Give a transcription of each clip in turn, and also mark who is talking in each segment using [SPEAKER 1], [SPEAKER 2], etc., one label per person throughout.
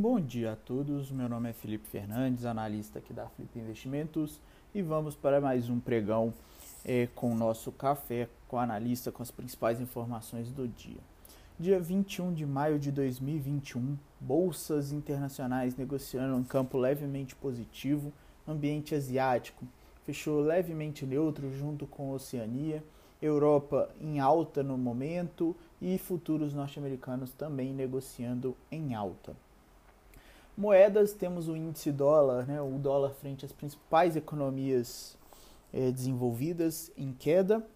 [SPEAKER 1] Bom dia a todos, meu nome é Felipe Fernandes, analista aqui da Flip Investimentos e vamos para mais um pregão é, com o nosso café com o analista com as principais informações do dia. Dia 21 de maio de 2021, bolsas internacionais negociando em campo levemente positivo, ambiente asiático fechou levemente neutro junto com a Oceania, Europa em alta no momento e futuros norte-americanos também negociando em alta. Moedas, temos o índice dólar, né, o dólar frente às principais economias é, desenvolvidas em queda,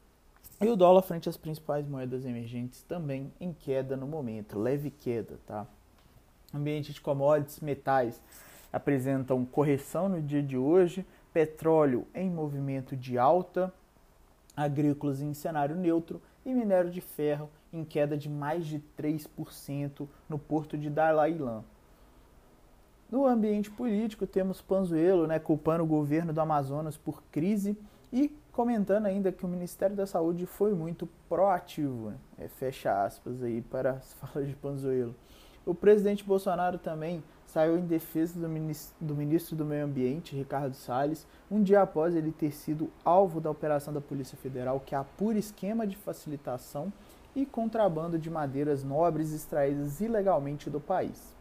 [SPEAKER 1] e o dólar frente às principais moedas emergentes também em queda no momento, leve queda, tá? Ambiente de commodities, metais apresentam correção no dia de hoje, petróleo em movimento de alta, agrícolas em cenário neutro e minério de ferro em queda de mais de 3% no porto de Dalai Lama. No ambiente político, temos Panzuelo né, culpando o governo do Amazonas por crise e comentando ainda que o Ministério da Saúde foi muito proativo. É, fecha aspas aí para as falas de Panzuelo. O presidente Bolsonaro também saiu em defesa do ministro, do ministro do Meio Ambiente, Ricardo Salles, um dia após ele ter sido alvo da operação da Polícia Federal que apura esquema de facilitação e contrabando de madeiras nobres extraídas ilegalmente do país.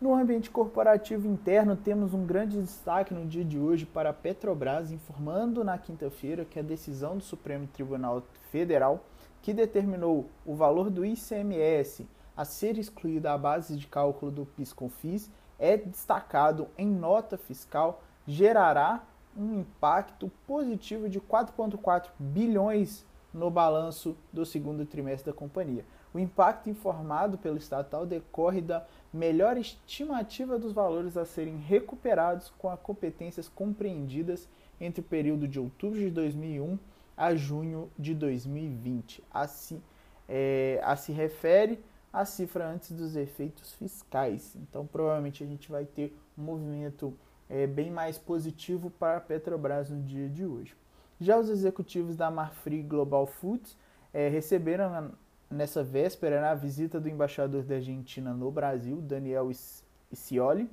[SPEAKER 1] No ambiente corporativo interno, temos um grande destaque no dia de hoje para a Petrobras, informando na quinta-feira que a decisão do Supremo Tribunal Federal, que determinou o valor do ICMS a ser excluído da base de cálculo do PIS/COFINS, é destacado em nota fiscal, gerará um impacto positivo de 4,4 bilhões no balanço do segundo trimestre da companhia. O impacto informado pelo estatal decorre da melhor estimativa dos valores a serem recuperados com as competências compreendidas entre o período de outubro de 2001 a junho de 2020. A se, é, a se refere à cifra antes dos efeitos fiscais. Então, provavelmente, a gente vai ter um movimento é, bem mais positivo para a Petrobras no dia de hoje. Já os executivos da Marfrig Global Foods é, receberam nessa véspera na visita do embaixador da Argentina no Brasil, Daniel Scioli,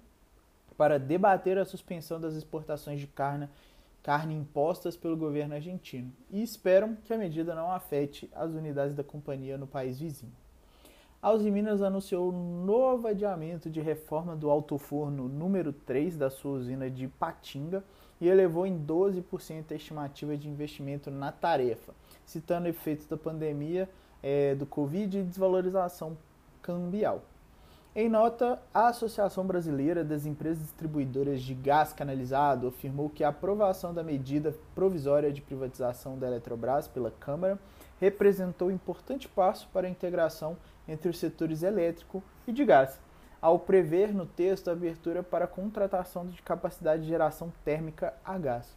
[SPEAKER 1] para debater a suspensão das exportações de carne, carne impostas pelo governo argentino e esperam que a medida não afete as unidades da companhia no país vizinho. A Uzi Minas anunciou um novo adiamento de reforma do alto-forno número 3 da sua usina de Patinga e elevou em 12% a estimativa de investimento na tarefa, citando efeitos da pandemia é, do Covid e desvalorização cambial. Em nota, a Associação Brasileira das Empresas Distribuidoras de Gás Canalizado afirmou que a aprovação da medida provisória de privatização da Eletrobras pela Câmara representou importante passo para a integração entre os setores elétrico e de gás, ao prever no texto a abertura para a contratação de capacidade de geração térmica a gás.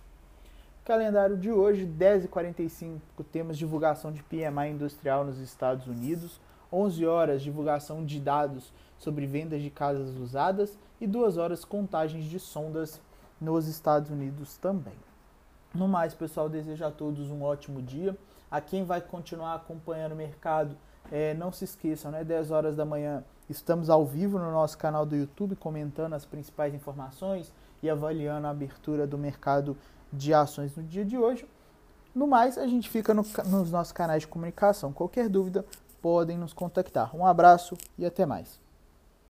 [SPEAKER 1] Calendário de hoje, 10h45, temos divulgação de PMI industrial nos Estados Unidos, 11 horas, divulgação de dados sobre vendas de casas usadas e 2 horas, contagens de sondas nos Estados Unidos também. No mais, pessoal, desejo a todos um ótimo dia. A quem vai continuar acompanhando o mercado, é, não se esqueçam, né? 10 horas da manhã estamos ao vivo no nosso canal do YouTube comentando as principais informações e avaliando a abertura do mercado de ações no dia de hoje. No mais, a gente fica no, nos nossos canais de comunicação. Qualquer dúvida, podem nos contactar. Um abraço e até mais.